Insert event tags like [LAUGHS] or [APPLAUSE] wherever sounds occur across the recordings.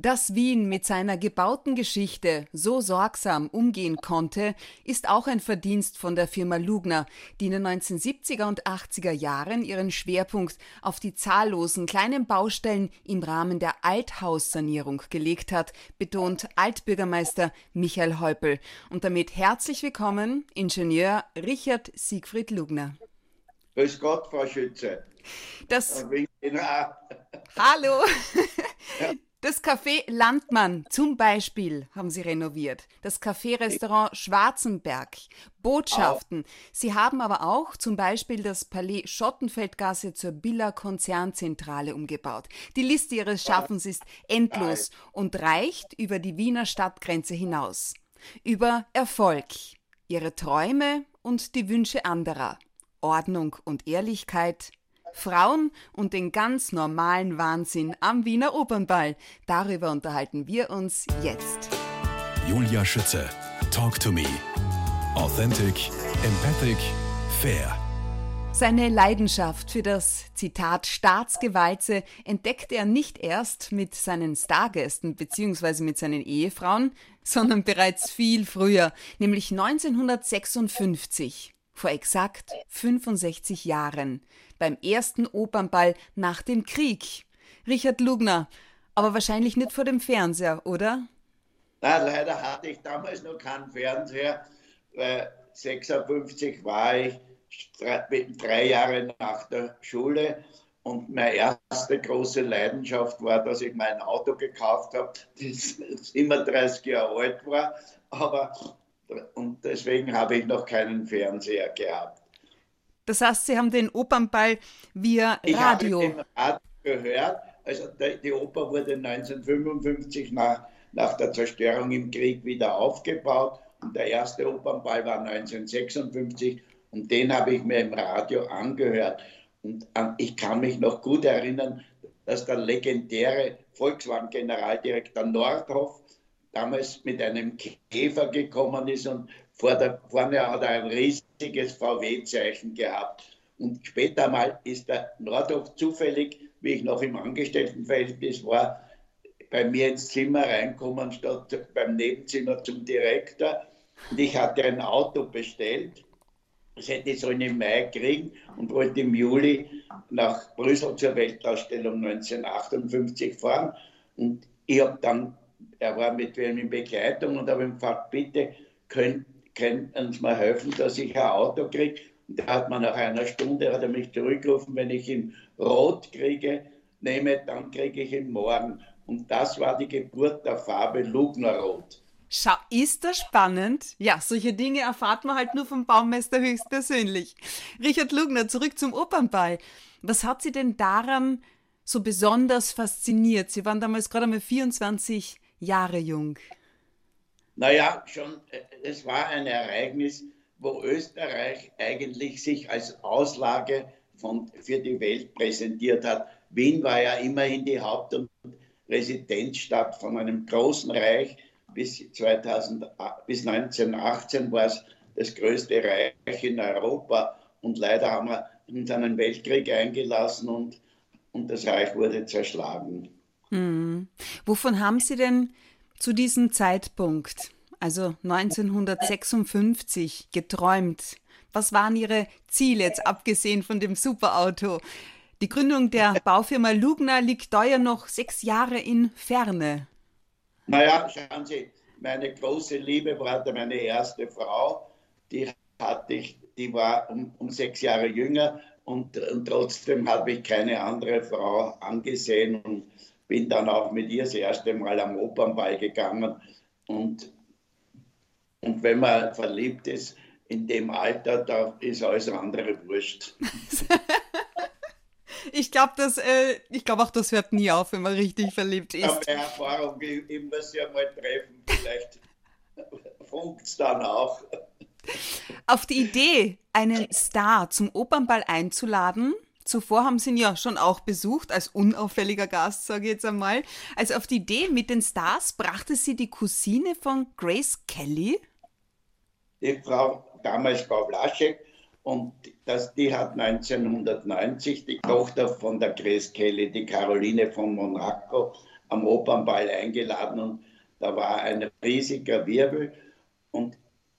Dass Wien mit seiner gebauten Geschichte so sorgsam umgehen konnte, ist auch ein Verdienst von der Firma Lugner, die in den 1970er und 80er Jahren ihren Schwerpunkt auf die zahllosen kleinen Baustellen im Rahmen der Althaussanierung gelegt hat, betont Altbürgermeister Michael Häupl. Und damit herzlich willkommen, Ingenieur Richard Siegfried Lugner. Grüß Gott, Frau Schütze. Das Hallo. Ja. [LAUGHS] Das Café Landmann zum Beispiel haben sie renoviert. Das Café-Restaurant Schwarzenberg. Botschaften. Sie haben aber auch zum Beispiel das Palais Schottenfeldgasse zur Billa Konzernzentrale umgebaut. Die Liste ihres Schaffens ist endlos und reicht über die Wiener Stadtgrenze hinaus. Über Erfolg, ihre Träume und die Wünsche anderer. Ordnung und Ehrlichkeit, Frauen und den ganz normalen Wahnsinn am Wiener Opernball. Darüber unterhalten wir uns jetzt. Julia Schütze, Talk to Me. Authentic, empathic, fair. Seine Leidenschaft für das Zitat Staatsgewalze entdeckte er nicht erst mit seinen Stargästen bzw. mit seinen Ehefrauen, sondern bereits viel früher, nämlich 1956, vor exakt 65 Jahren beim ersten Opernball nach dem Krieg. Richard Lugner, aber wahrscheinlich nicht vor dem Fernseher, oder? Na, leider hatte ich damals noch keinen Fernseher, weil 56 war ich drei Jahre nach der Schule und meine erste große Leidenschaft war, dass ich mein Auto gekauft habe, [LAUGHS] das immer 30 Jahre alt war, aber und deswegen habe ich noch keinen Fernseher gehabt. Das heißt, Sie haben den Opernball via Radio. Ich habe den Radio gehört. Also die Oper wurde 1955 nach, nach der Zerstörung im Krieg wieder aufgebaut. Und der erste Opernball war 1956 und den habe ich mir im Radio angehört. Und ich kann mich noch gut erinnern, dass der legendäre Volkswagen-Generaldirektor Nordhoff damals mit einem Käfer gekommen ist und der, vorne hat er ein riesiges VW-Zeichen gehabt. Und später mal ist der Nordhoff zufällig, wie ich noch im Angestelltenverhältnis war, bei mir ins Zimmer reinkommen, statt beim Nebenzimmer zum Direktor. Und ich hatte ein Auto bestellt. Das hätte ich so im Mai kriegen und wollte im Juli nach Brüssel zur Weltausstellung 1958 fahren. Und ich habe dann, er war mit mir in Begleitung und habe ihm gefragt, bitte, könnt, können uns mal helfen, dass ich ein Auto kriege. Und da hat man nach einer Stunde hat er mich zurückgerufen, wenn ich ihn rot kriege, nehme, dann kriege ich ihn morgen. Und das war die Geburt der Farbe Lugnerrot. Schau, ist das spannend? Ja, solche Dinge erfahrt man halt nur vom Baumeister höchstpersönlich. Richard Lugner, zurück zum Opernball. Was hat Sie denn daran so besonders fasziniert? Sie waren damals gerade mal 24 Jahre jung. Naja, schon, äh, es war ein Ereignis, wo Österreich eigentlich sich als Auslage von, für die Welt präsentiert hat. Wien war ja immerhin die Haupt- und Residenzstadt von einem großen Reich. Bis, 2000, bis 1918 war es das größte Reich in Europa. Und leider haben wir uns einen Weltkrieg eingelassen und, und das Reich wurde zerschlagen. Hm. Wovon haben Sie denn zu diesem Zeitpunkt, also 1956, geträumt? Was waren Ihre Ziele, jetzt abgesehen von dem Superauto? Die Gründung der Baufirma Lugner liegt da ja noch sechs Jahre in Ferne. Naja, schauen Sie, meine große Liebe war meine erste Frau. Die hatte ich, die war um, um sechs Jahre jünger und, und trotzdem habe ich keine andere Frau angesehen und bin dann auch mit ihr das erste Mal am Opernball gegangen. Und, und wenn man verliebt ist in dem Alter, da ist alles andere wurscht. [LAUGHS] ich glaube, äh, ich auch, das hört nie auf, wenn man richtig verliebt ist. Ich habe Erfahrung, ich, ich muss ja mal treffen, vielleicht [LAUGHS] funkt es dann auch. Auf die Idee, einen Star zum Opernball einzuladen, Zuvor haben Sie ihn ja schon auch besucht, als unauffälliger Gast, sage ich jetzt einmal. Also auf die Idee mit den Stars brachte sie die Cousine von Grace Kelly. Die Frau, damals Frau Blaschek, und das, die hat 1990 die Tochter von der Grace Kelly, die Caroline von Monaco, am Opernball eingeladen und da war ein riesiger Wirbel und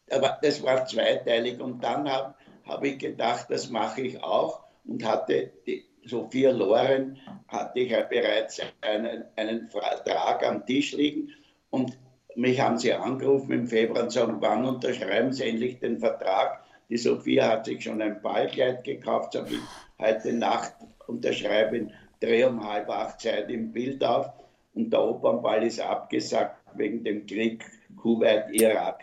das war zweiteilig und dann habe hab ich gedacht, das mache ich auch und hatte die Sophia Loren hatte ich ja bereits einen, einen Vertrag am Tisch liegen und mich haben sie angerufen im Februar und sagen, wann unterschreiben Sie endlich den Vertrag? Die Sophia hat sich schon ein Ballkleid gekauft, sage ich, heute Nacht unterschreibe ich dreh um halb acht Zeit im Bild auf und der Opernball ist abgesagt wegen dem Krieg Kuwait-Irak.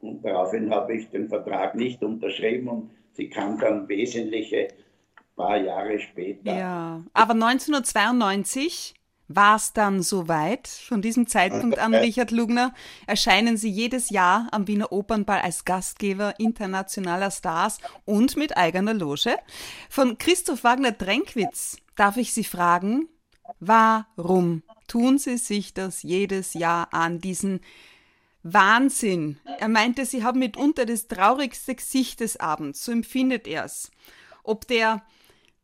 Und daraufhin habe ich den Vertrag nicht unterschrieben und sie kam dann wesentliche paar Jahre später. Ja, aber 1992 war es dann soweit. Von diesem Zeitpunkt an, Richard Lugner, erscheinen Sie jedes Jahr am Wiener Opernball als Gastgeber internationaler Stars und mit eigener Loge. Von Christoph Wagner-Drenkwitz darf ich Sie fragen, warum tun Sie sich das jedes Jahr an, diesen Wahnsinn? Er meinte, Sie haben mitunter das traurigste Gesicht des Abends, so empfindet er es. Ob der,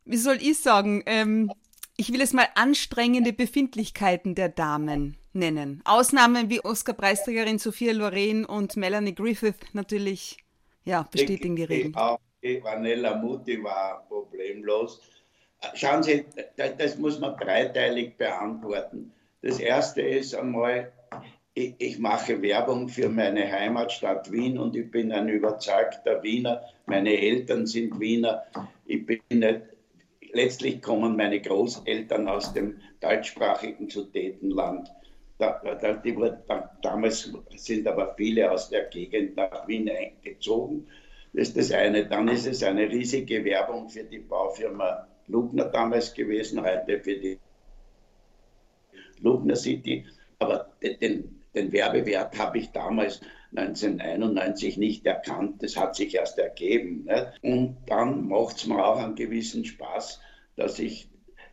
wie soll ich sagen, ähm, ich will es mal anstrengende Befindlichkeiten der Damen nennen. Ausnahmen wie Oscar-Preisträgerin Sophia Loren und Melanie Griffith natürlich ja, bestätigen die Regeln. Auch Vanella Mutti war problemlos. Schauen Sie, das muss man dreiteilig beantworten. Das erste ist einmal, ich, ich, mache Werbung für meine Heimatstadt Wien und ich bin ein überzeugter Wiener. Meine Eltern sind Wiener. Ich bin nicht letztlich kommen meine Großeltern aus dem deutschsprachigen Sudetenland. Da, da, die da, damals sind aber viele aus der Gegend nach Wien eingezogen. Das ist das eine. Dann ist es eine riesige Werbung für die Baufirma Lugner damals gewesen, heute für die Lugner City. Aber den, den Werbewert habe ich damals 1991 nicht erkannt. Das hat sich erst ergeben. Ne? Und dann macht es mir auch einen gewissen Spaß, dass ich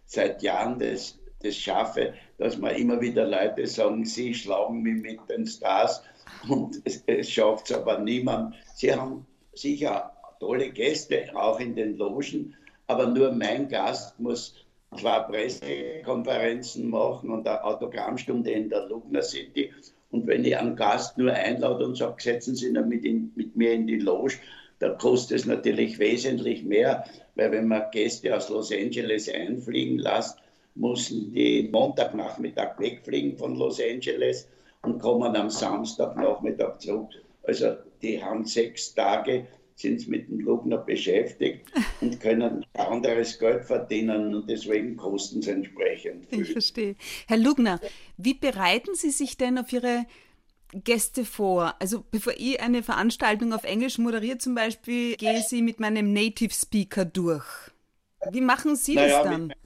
seit Jahren das, das schaffe, dass mir immer wieder Leute sagen, sie schlagen mich mit den Stars und es, es schafft es aber niemand. Sie haben sicher tolle Gäste, auch in den Logen, aber nur mein Gast muss zwei Pressekonferenzen machen und eine Autogrammstunde in der Lugner City. Und wenn ich einen Gast nur einlade und sage, setzen Sie ihn mit, in, mit mir in die Loge, dann kostet es natürlich wesentlich mehr, weil wenn man Gäste aus Los Angeles einfliegen lässt, müssen die Montagnachmittag wegfliegen von Los Angeles und kommen am Samstagnachmittag zurück. Also die haben sechs Tage, sind mit dem Lugner beschäftigt [LAUGHS] und können anderes Geld verdienen und deswegen kosten es entsprechend viel. Ich verstehe. Herr Lugner, wie bereiten Sie sich denn auf Ihre Gäste vor? Also bevor ich eine Veranstaltung auf Englisch moderiere zum Beispiel, gehe Sie mit meinem Native Speaker durch. Wie machen Sie naja, das dann? Mit,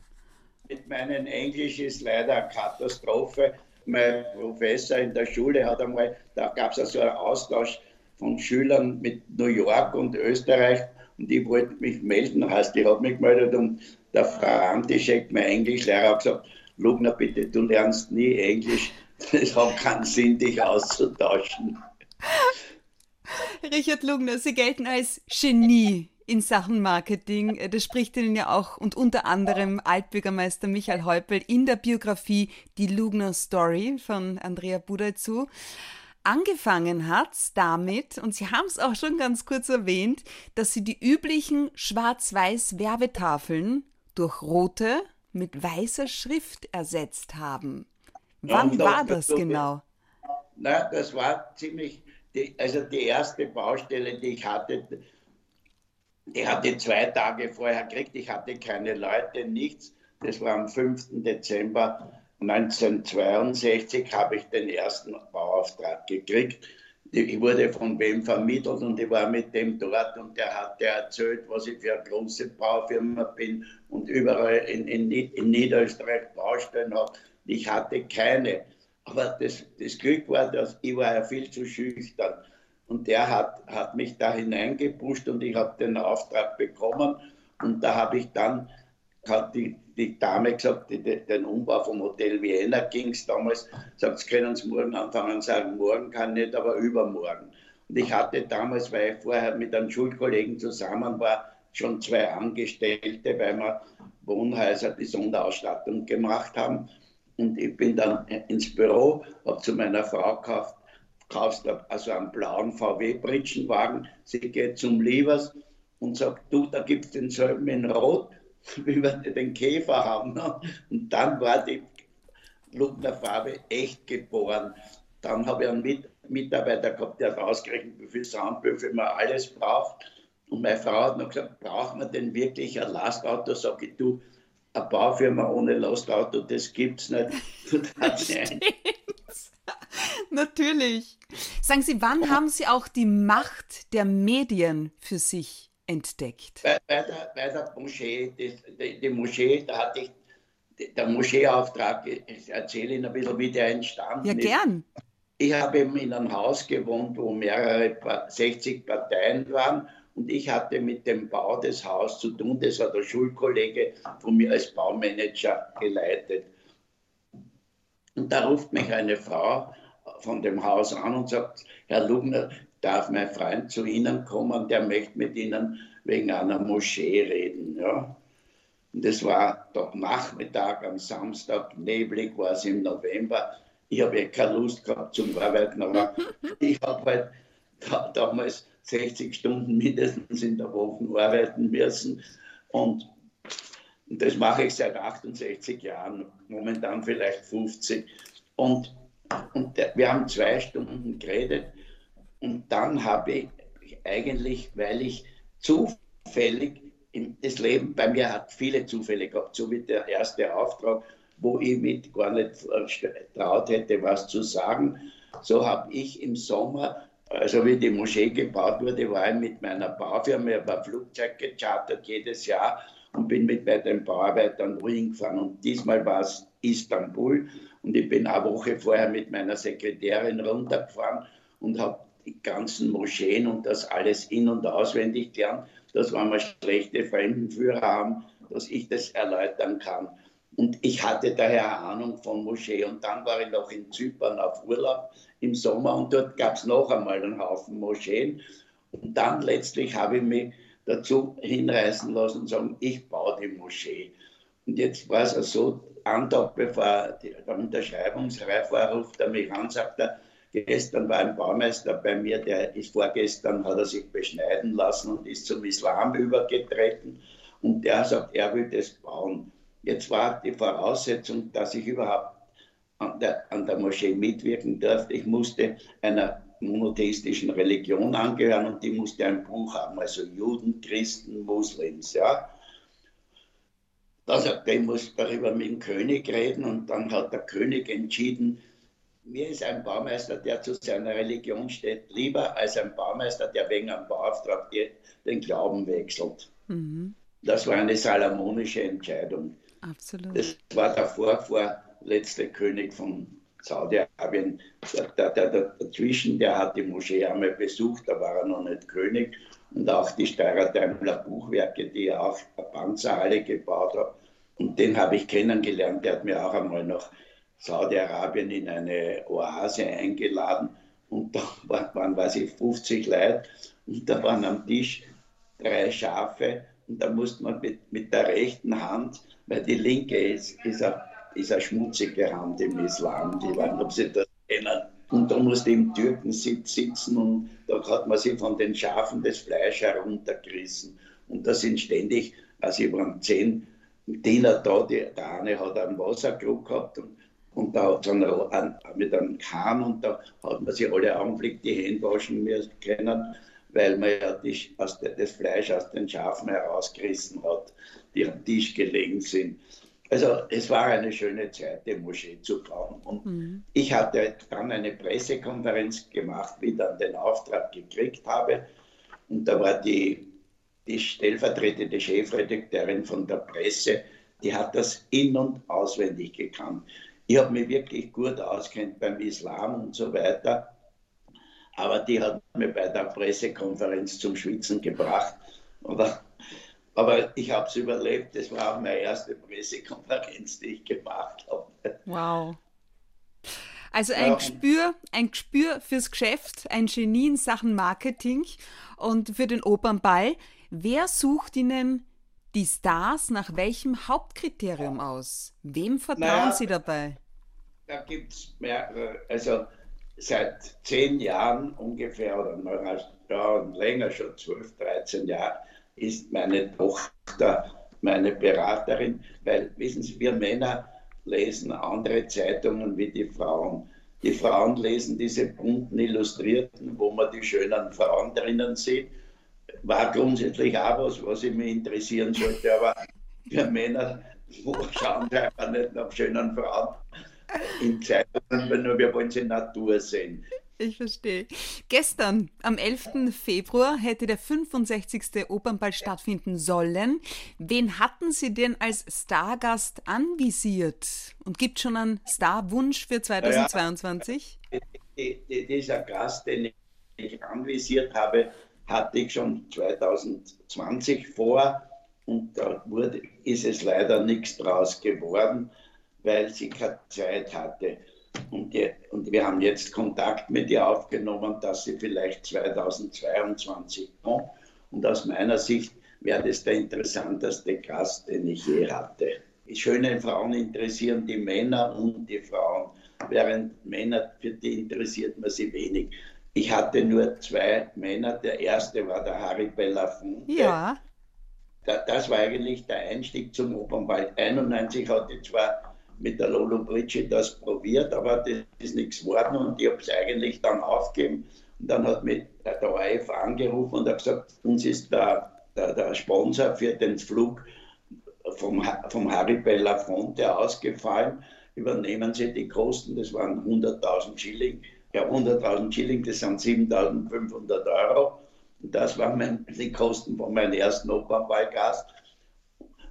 mit meinem Englisch ist leider eine Katastrophe. Mein Professor in der Schule hat einmal, da gab es also einen Austausch von Schülern mit New York und Österreich und ich wollte mich melden, heißt, ich habe mich gemeldet und der Frau Antischek, mein Englischlehrer, hat gesagt, Lugner, bitte, du lernst nie Englisch, [LAUGHS] es hat keinen Sinn, dich auszutauschen. Richard Lugner, Sie gelten als Genie in Sachen Marketing. Das spricht Ihnen ja auch und unter anderem Altbürgermeister Michael Häupl in der Biografie Die Lugner Story von Andrea Buday zu. Angefangen hat es damit, und Sie haben es auch schon ganz kurz erwähnt, dass Sie die üblichen schwarz-weiß Werbetafeln durch rote mit weißer Schrift ersetzt haben. Wann war das genau? Na, das war ziemlich, die, also die erste Baustelle, die ich hatte, die hatte ich zwei Tage vorher gekriegt. Ich hatte keine Leute, nichts. Das war am 5. Dezember 1962 habe ich den ersten Bauauftrag gekriegt. Ich wurde von wem vermittelt und ich war mit dem dort und der hat der erzählt, was ich für eine große Baufirma bin und überall in, in, in Niederösterreich Baustellen habe. Ich hatte keine. Aber das, das Glück war, dass ich war ja viel zu schüchtern. Und der hat, hat mich da hineingepusht und ich habe den Auftrag bekommen. Und da habe ich dann, hat die, die Dame gesagt, die, den Umbau vom Hotel Vienna ging es damals, sagt, Sie können es morgen anfangen, sagen, morgen kann nicht, aber übermorgen. Und ich hatte damals, weil ich vorher mit einem Schulkollegen zusammen war, schon zwei Angestellte, weil wir Wohnhäuser die Sonderausstattung gemacht haben. Und ich bin dann ins Büro, habe zu meiner Frau gekauft, kaufst also einen blauen VW-Britschenwagen. Sie geht zum Liebers und sagt, du, da gibt es denselben in Rot, [LAUGHS] wie wir den Käfer haben. Ne? Und dann war die Lugner Farbe echt geboren. Dann habe ich einen Mit Mitarbeiter gehabt, der hat ausgerechnet, wie viel Soundbüffel man alles braucht. Und meine Frau hat noch gesagt, braucht man denn wirklich ein Lastauto? Sag ich, du, eine Baufirma ohne Lastauto, das gibt es nicht. [LAUGHS] [LAUGHS] Natürlich. Sagen Sie, wann haben Sie auch die Macht der Medien für sich entdeckt? Bei, bei, der, bei der Moschee, die, die, die, Moschee, da hatte ich der Moscheeauftrag, ich erzähle Ihnen ein bisschen, wie der entstanden ja, ist. Ja, gern. Ich habe eben in einem Haus gewohnt, wo mehrere 60 Parteien waren und ich hatte mit dem Bau des Hauses zu tun. Das war der Schulkollege von mir als Baumanager geleitet. Und da ruft mich eine Frau von dem Haus an und sagt, Herr Lugner, darf mein Freund zu Ihnen kommen, der möchte mit Ihnen wegen einer Moschee reden. Ja. Und das war doch Nachmittag am Samstag, neblig war es im November. Ich habe eh keine Lust gehabt zum Arbeiten, aber ich habe halt da, damals 60 Stunden mindestens in der Woche arbeiten müssen. Und, das mache ich seit 68 Jahren, momentan vielleicht 50. Und, und wir haben zwei Stunden geredet. Und dann habe ich eigentlich, weil ich zufällig das Leben bei mir hat viele Zufälle gehabt, so wie der erste Auftrag, wo ich mit gar nicht traut hätte, was zu sagen. So habe ich im Sommer also wie die Moschee gebaut wurde, war ich mit meiner Baufirma, ich habe ein Flugzeug gechartert jedes Jahr und bin mit bei den Bauarbeitern wohin gefahren. Und diesmal war es Istanbul und ich bin eine Woche vorher mit meiner Sekretärin runtergefahren und habe die ganzen Moscheen und das alles in- und auswendig gelernt, dass wenn wir schlechte Fremdenführer haben, dass ich das erläutern kann. Und ich hatte daher Ahnung von Moschee. Und dann war ich noch in Zypern auf Urlaub im Sommer und dort gab es noch einmal einen Haufen Moscheen. Und dann letztlich habe ich mich dazu hinreißen lassen und sagen, ich baue die Moschee. Und jetzt war es so, einen Tag bevor der Unterschreibungsreif war, ruft er mich an, sagt er, gestern war ein Baumeister bei mir, der ist vorgestern, hat er sich beschneiden lassen und ist zum Islam übergetreten. Und der sagt, er will das bauen. Jetzt war die Voraussetzung, dass ich überhaupt an der, an der Moschee mitwirken durfte. Ich musste einer monotheistischen Religion angehören und die musste ein Buch haben, also Juden, Christen, Muslims. Ja. Da sagte ich muss darüber mit dem König reden und dann hat der König entschieden, mir ist ein Baumeister, der zu seiner Religion steht, lieber als ein Baumeister, der wegen einem Bauauftrag den Glauben wechselt. Mhm. Das war eine salomonische Entscheidung. Absolut. Das war der vorvorletzte König von Saudi-Arabien. Der, der, der, dazwischen, der hat die Moschee einmal besucht, da war er noch nicht König. Und auch die Steirer Daimler Buchwerke, die er auch Panzerhalle gebaut hat. Und den habe ich kennengelernt. Der hat mir auch einmal nach Saudi-Arabien in eine Oase eingeladen. Und da [LAUGHS] waren, weiß ich, 50 Leute. Und da waren am Tisch drei Schafe. Und da musste man mit, mit der rechten Hand weil die linke ist, ist, eine, ist eine schmutzige Hand im Islam. Die waren, ob sie das kennen. Und da musste im Türkensitz sitzen und da hat man sich von den Schafen das Fleisch heruntergerissen. Und da sind ständig, also ich waren zehn Diener da, die, der eine hat einen Wasserkrug gehabt und, und da hat es einen, mit einem Kahn und da hat man sich alle Augenblick die Hände waschen müssen können, weil man ja die, das Fleisch aus den Schafen herausgerissen hat die am Tisch gelegen sind. Also es war eine schöne Zeit, die Moschee zu bauen. Und mhm. ich hatte dann eine Pressekonferenz gemacht, wie ich dann den Auftrag gekriegt habe. Und da war die, die stellvertretende Chefredakteurin von der Presse, die hat das in- und auswendig gekannt. Ich habe mich wirklich gut auskennt beim Islam und so weiter. Aber die hat mir bei der Pressekonferenz zum Schwitzen gebracht. Oder aber ich habe es überlebt. Das war meine erste Pressekonferenz, die ich gemacht habe. Wow. Also ein ja. Gespür, ein Gespür fürs Geschäft, ein Genie in Sachen Marketing und für den Opernball. Wer sucht Ihnen die Stars nach welchem Hauptkriterium aus? Wem vertrauen naja, Sie dabei? da gibt es mehrere, also seit zehn Jahren ungefähr oder noch ja, länger, schon zwölf, dreizehn Jahre, ist meine Tochter meine Beraterin, weil wissen Sie, wir Männer lesen andere Zeitungen wie die Frauen. Die Frauen lesen diese bunten Illustrierten, wo man die schönen Frauen drinnen sieht. War grundsätzlich auch was, was ich mich interessieren sollte, aber wir Männer schauen einfach nicht nach schönen Frauen in Zeitungen, nur wir wollen sie Natur sehen. Ich verstehe. Gestern, am 11. Februar, hätte der 65. Opernball stattfinden sollen. Wen hatten Sie denn als Stargast anvisiert? Und gibt es schon einen Starwunsch für 2022? Ja, die, die, dieser Gast, den ich anvisiert habe, hatte ich schon 2020 vor und da wurde, ist es leider nichts draus geworden, weil sie keine Zeit hatte. Und, die, und wir haben jetzt Kontakt mit ihr aufgenommen, dass sie vielleicht 2022 kommt. Und aus meiner Sicht wäre das der interessanteste Gast, den ich je hatte. Die schönen Frauen interessieren die Männer und die Frauen, während Männer, für die interessiert man sie wenig. Ich hatte nur zwei Männer. Der erste war der Harry Belafonte. Ja. das war eigentlich der Einstieg zum Opernball. 91 hatte ich zwar mit der Lolo Britschi das probiert, aber das ist nichts geworden und ich habe es eigentlich dann aufgegeben. Und dann hat mich der ORF angerufen und hat gesagt, uns ist der, der, der Sponsor für den Flug vom, vom Harry Belafonte ausgefallen. Übernehmen Sie die Kosten, das waren 100.000 Schilling. Ja, 100.000 Schilling, das sind 7.500 Euro. Und das waren mein, die Kosten von meinem ersten Opernballgast.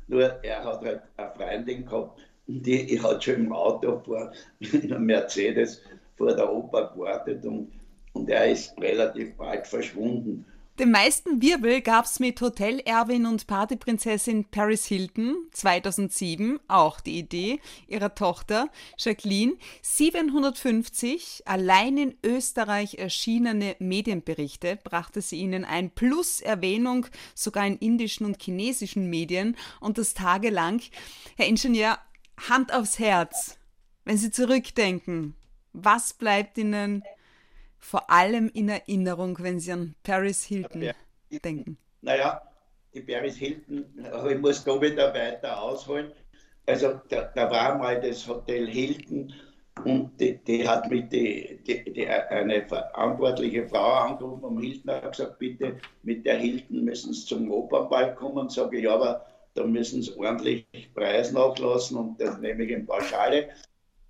Nur er hat halt eine Freundin gehabt, die hat schon im Auto vor, in einem Mercedes vor der Oper gewartet und, und er ist relativ bald verschwunden. Den meisten Wirbel gab es mit Hotel Erwin und Partyprinzessin Paris Hilton 2007, auch die Idee ihrer Tochter Jacqueline. 750 allein in Österreich erschienene Medienberichte brachte sie ihnen ein, plus Erwähnung sogar in indischen und chinesischen Medien und das tagelang. Herr Ingenieur, Hand aufs Herz, wenn Sie zurückdenken, was bleibt Ihnen vor allem in Erinnerung, wenn Sie an Paris Hilton ja, denken? Naja, die Paris Hilton, ich muss da wieder weiter ausholen. Also da, da war mal das Hotel Hilton und die, die hat mit die, die, die, eine verantwortliche Frau angerufen am Hilton und gesagt, bitte mit der Hilton müssen Sie zum Opernball kommen. Sage ich, ja, aber da müssen sie ordentlich Preis nachlassen und das nehme ich in Pauschale.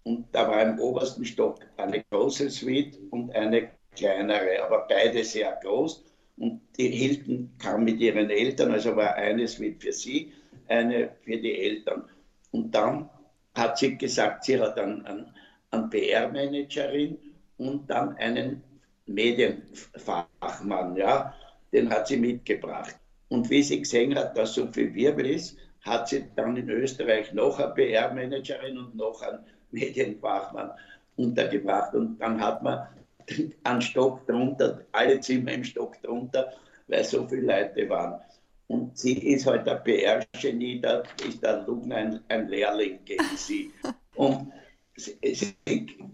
Und da war im obersten Stock eine große Suite und eine kleinere, aber beide sehr groß. Und die Hilton kam mit ihren Eltern, also war eine Suite für sie, eine für die Eltern. Und dann hat sie gesagt, sie hat einen, einen, einen PR-Managerin und dann einen Medienfachmann, ja, den hat sie mitgebracht. Und wie sie gesehen hat, dass so viel Wirbel ist, hat sie dann in Österreich noch eine PR-Managerin und noch einen Medienfachmann untergebracht. Und dann hat man [LAUGHS] einen Stock drunter, alle Zimmer im Stock drunter, weil so viele Leute waren. Und sie ist halt ein PR-Genie, da ist der Lugner ein, ein Lehrling gegen sie. [LAUGHS] Und sie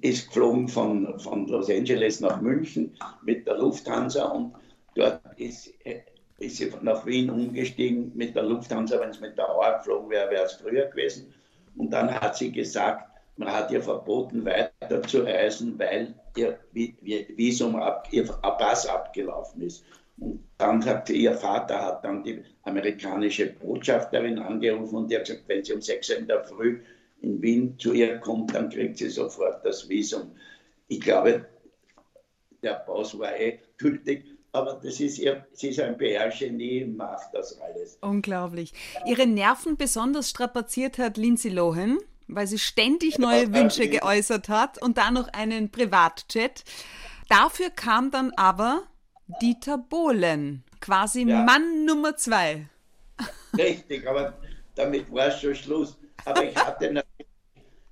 ist geflogen von, von Los Angeles nach München mit der Lufthansa und dort ist ist sie nach Wien umgestiegen mit der Lufthansa, wenn es mit der Auer geflogen wäre, wäre es früher gewesen. Und dann hat sie gesagt, man hat ihr verboten, weiter zu reisen, weil ihr Visum, ab, ihr Pass abgelaufen ist. Und dann hat ihr Vater hat dann die amerikanische Botschafterin angerufen und die hat gesagt, wenn sie um 6 Uhr in der Früh in Wien zu ihr kommt, dann kriegt sie sofort das Visum. Ich glaube, der Pass war eh gültig aber das ist ihr, sie ist ein PR-Genie, macht das alles. Unglaublich. Ihre Nerven besonders strapaziert hat Lindsay Lohan, weil sie ständig neue Wünsche geäußert hat und dann noch einen Privatjet. Dafür kam dann aber Dieter Bohlen, quasi ja. Mann Nummer zwei. Richtig, aber damit war es schon Schluss. Aber ich hatte,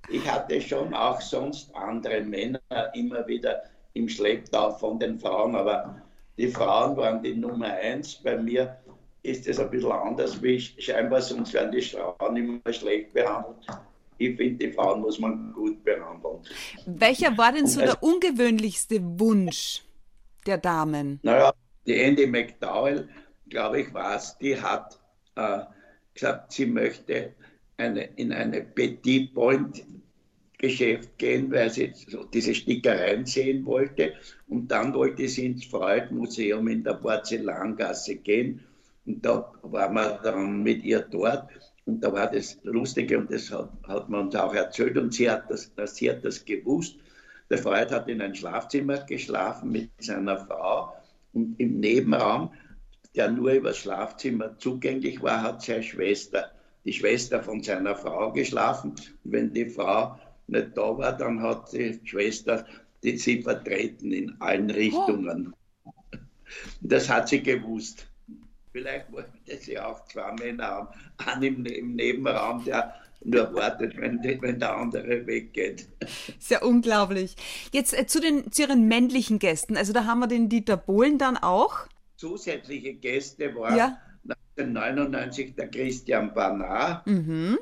ich hatte schon auch sonst andere Männer immer wieder im Schlepptau von den Frauen, aber die Frauen waren die Nummer eins. Bei mir ist es ein bisschen anders, wie ich scheinbar, sonst werden die Frauen immer schlecht behandelt. Ich finde, die Frauen muss man gut behandeln. Welcher war denn so also, der ungewöhnlichste Wunsch der Damen? Naja, die Andy McDowell, glaube ich, war es, die hat äh, gesagt, sie möchte eine, in eine Petit Point Geschäft gehen, weil sie so diese Stickereien sehen wollte. Und dann wollte sie ins Freud-Museum in der Porzellangasse gehen. Und da waren wir dann mit ihr dort. Und da war das Lustige und das hat, hat man uns auch erzählt und sie hat das, sie hat das gewusst. Der Freud hat in ein Schlafzimmer geschlafen mit seiner Frau und im Nebenraum, der nur über das Schlafzimmer zugänglich war, hat seine Schwester, die Schwester von seiner Frau geschlafen. Und wenn die Frau nicht da war, dann hat die Schwester die sie vertreten in allen Richtungen. Oh. Das hat sie gewusst. Vielleicht wollte sie auch zwei Männer haben, einen im, im Nebenraum, der nur wartet, wenn, wenn, der andere weggeht. Sehr unglaublich. Jetzt äh, zu, den, zu Ihren männlichen Gästen. Also da haben wir den Dieter Bohlen dann auch. Zusätzliche Gäste waren ja. 1999 der Christian Barnard. Mhm.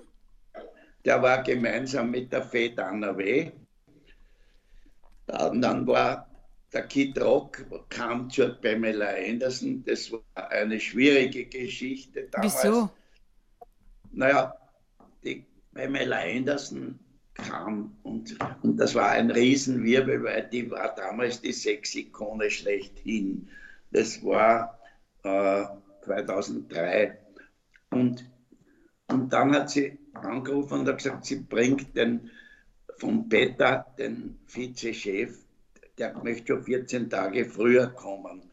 Der war gemeinsam mit der Fed Anna W. Und dann war der Kid Rock, kam zur Pamela Anderson. Das war eine schwierige Geschichte damals. Wieso? Naja, die Pamela Anderson kam und, und das war ein Riesenwirbel, weil die war damals die Sexikone schlechthin. Das war äh, 2003. Und, und dann hat sie angerufen und hat gesagt, sie bringt den von Beta, den Vizechef, der möchte schon 14 Tage früher kommen.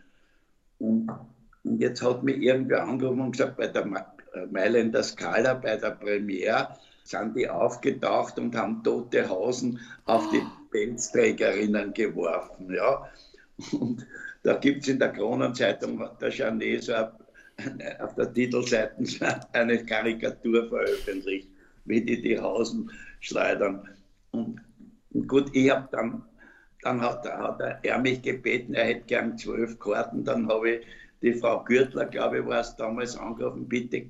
Und, und jetzt hat mich irgendwer angerufen und gesagt, bei der Mailänder Skala, bei der Premiere, sind die aufgetaucht und haben tote Hausen auf die Benzträgerinnen geworfen. Ja? Und da gibt es in der Kronenzeitung, der Janet so auf der Titelseite eine Karikatur veröffentlicht wie die die Hausen schleudern. Und gut, ich habe dann, dann hat, hat er mich gebeten, er hätte gern zwölf Karten. Dann habe ich die Frau Gürtler, glaube ich, war es damals angerufen, bitte,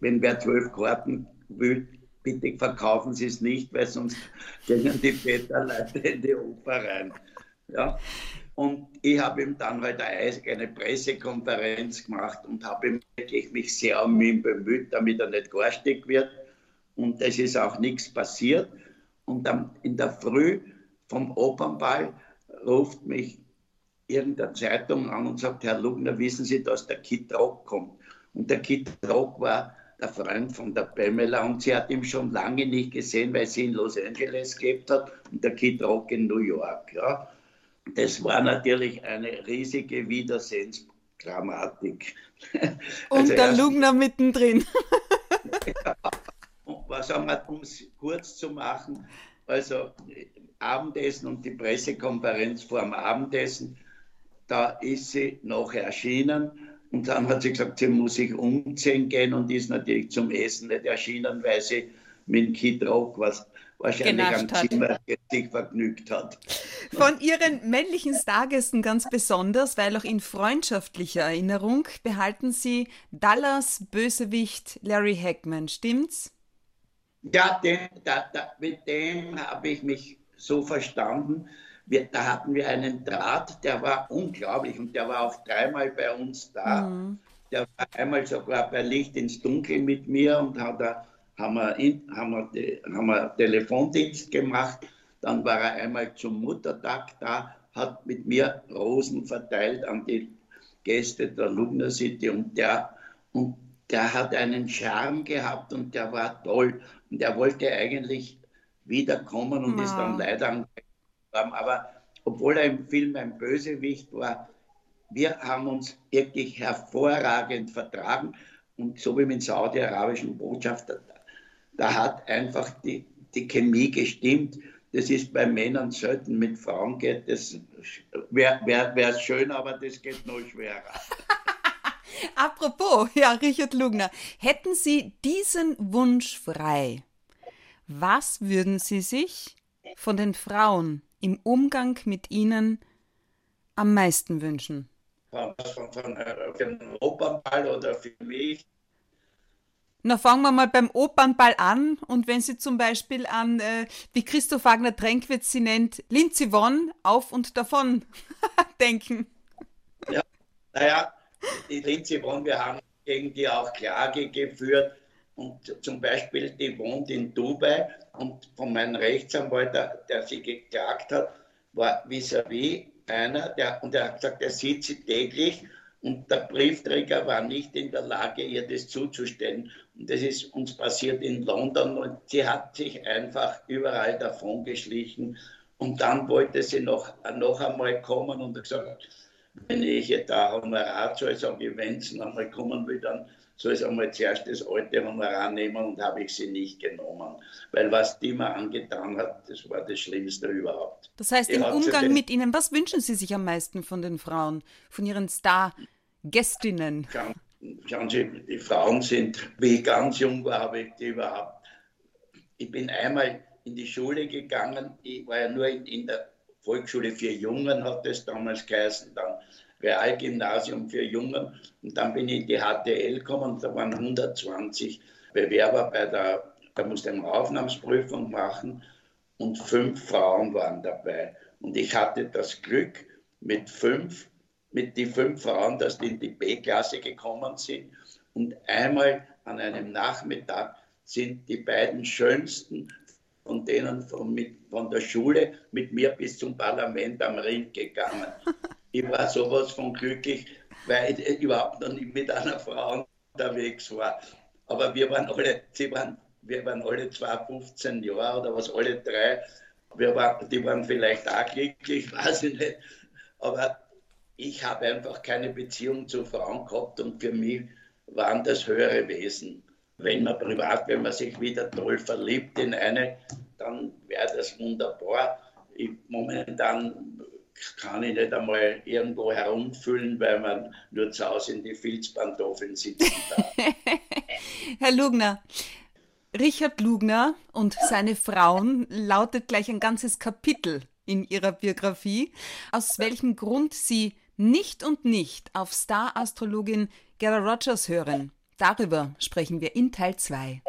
wenn wer zwölf Karten will, bitte verkaufen Sie es nicht, weil sonst [LAUGHS] gehen die Peter-Leute in die Oper rein. Ja. Und ich habe ihm dann halt eine Pressekonferenz gemacht und habe wirklich mich sehr um ihn bemüht, damit er nicht garstig wird und es ist auch nichts passiert. Und dann in der Früh vom Opernball ruft mich irgendeine Zeitung an und sagt, Herr Lugner, wissen Sie, dass der Kid Rock kommt? Und der Kid Rock war der Freund von der Pamela und sie hat ihn schon lange nicht gesehen, weil sie in Los Angeles gelebt hat und der Kid Rock in New York. Ja. Das war natürlich eine riesige Wiedersehensdramatik. Und also der Lugner mittendrin. [LAUGHS] [LAUGHS] ja, was haben wir, um es kurz zu machen, also Abendessen und die Pressekonferenz vor dem Abendessen, da ist sie noch erschienen und dann hat sie gesagt, sie muss sich umziehen gehen und ist natürlich zum Essen nicht erschienen, weil sie mit dem Kid Rock was wahrscheinlich am Zimmer sich vergnügt hat. Von Ihren männlichen Stargästen ganz besonders, weil auch in freundschaftlicher Erinnerung behalten Sie Dallas Bösewicht Larry Hackman, stimmt's? Ja, den, da, da, mit dem habe ich mich so verstanden. Wir, da hatten wir einen Draht, der war unglaublich und der war auch dreimal bei uns da. Mhm. Der war einmal sogar bei Licht ins Dunkel mit mir und hat da, haben, wir in, haben, wir, haben wir Telefondienst gemacht. Dann war er einmal zum Muttertag da, hat mit mir Rosen verteilt an die Gäste der Lugner City und der, und der hat einen Charme gehabt und der war toll. Und er wollte eigentlich wiederkommen und wow. ist dann leider angekommen. Aber obwohl er im Film ein Bösewicht war, wir haben uns wirklich hervorragend vertragen. Und so wie mit dem saudi-arabischen Botschafter, da hat einfach die, die Chemie gestimmt. Das ist bei Männern selten, mit Frauen geht das, wäre wär, wär schön, aber das geht noch schwerer. [LAUGHS] Apropos, ja, Richard Lugner, hätten Sie diesen Wunsch frei, was würden Sie sich von den Frauen im Umgang mit ihnen am meisten wünschen? Von, von, von, von Opernball oder für mich? Na, fangen wir mal beim Opernball an. Und wenn Sie zum Beispiel an, äh, wie Christoph Wagner Tränkwitz sie nennt, Lindsay Vonn auf und davon [LAUGHS] denken. Ja, naja, die Lindsay Vonn, wir haben gegen die auch Klage geführt. Und zum Beispiel, die wohnt in Dubai und von meinem Rechtsanwalt, der, der sie geklagt hat, war vis-à-vis -vis einer, der, und er hat gesagt, er sieht sie täglich und der Briefträger war nicht in der Lage, ihr das zuzustellen. Und das ist uns passiert in London und sie hat sich einfach überall davon geschlichen. Und dann wollte sie noch, noch einmal kommen und gesagt, wenn ich da Honorar zahle, sage ich, wenn sie noch einmal kommen will, dann soll ich einmal zuerst das alte Honorar nehmen und habe ich sie nicht genommen. Weil was die mir angetan hat, das war das Schlimmste überhaupt. Das heißt, die im Umgang mit ihnen, was wünschen Sie sich am meisten von den Frauen, von Ihren Star-Gästinnen? Schauen Sie, die Frauen sind, wie ich ganz jung war, habe ich die überhaupt. Ich bin einmal in die Schule gegangen, ich war ja nur in, in der Volksschule für Jungen, hat das damals geheißen, dann Realgymnasium für Jungen. Und dann bin ich in die HTL gekommen und da waren 120 Bewerber bei der, da musste eine Aufnahmsprüfung machen und fünf Frauen waren dabei. Und ich hatte das Glück, mit fünf, mit die fünf Frauen, dass die in die B-Klasse gekommen sind. Und einmal an einem Nachmittag sind die beiden schönsten von denen von, mit, von der Schule mit mir bis zum Parlament am Ring gegangen. [LAUGHS] Ich war sowas von glücklich, weil ich überhaupt noch nicht mit einer Frau unterwegs war. Aber wir waren alle, sie waren, wir waren alle zwei 15 Jahre oder was, alle drei. Wir waren, die waren vielleicht auch glücklich, [LAUGHS] weiß ich nicht. Aber ich habe einfach keine Beziehung zu Frauen gehabt und für mich waren das höhere Wesen. Wenn man privat, wenn man sich wieder toll verliebt in eine, dann wäre das wunderbar. Ich, momentan kann ich nicht einmal irgendwo herumfüllen, weil man nur zu Hause in die Filzpantoffeln sitzen darf. [LAUGHS] Herr Lugner, Richard Lugner und seine Frauen lautet gleich ein ganzes Kapitel in ihrer Biografie, aus welchem Grund sie nicht und nicht auf Star-Astrologin Gera Rogers hören. Darüber sprechen wir in Teil 2.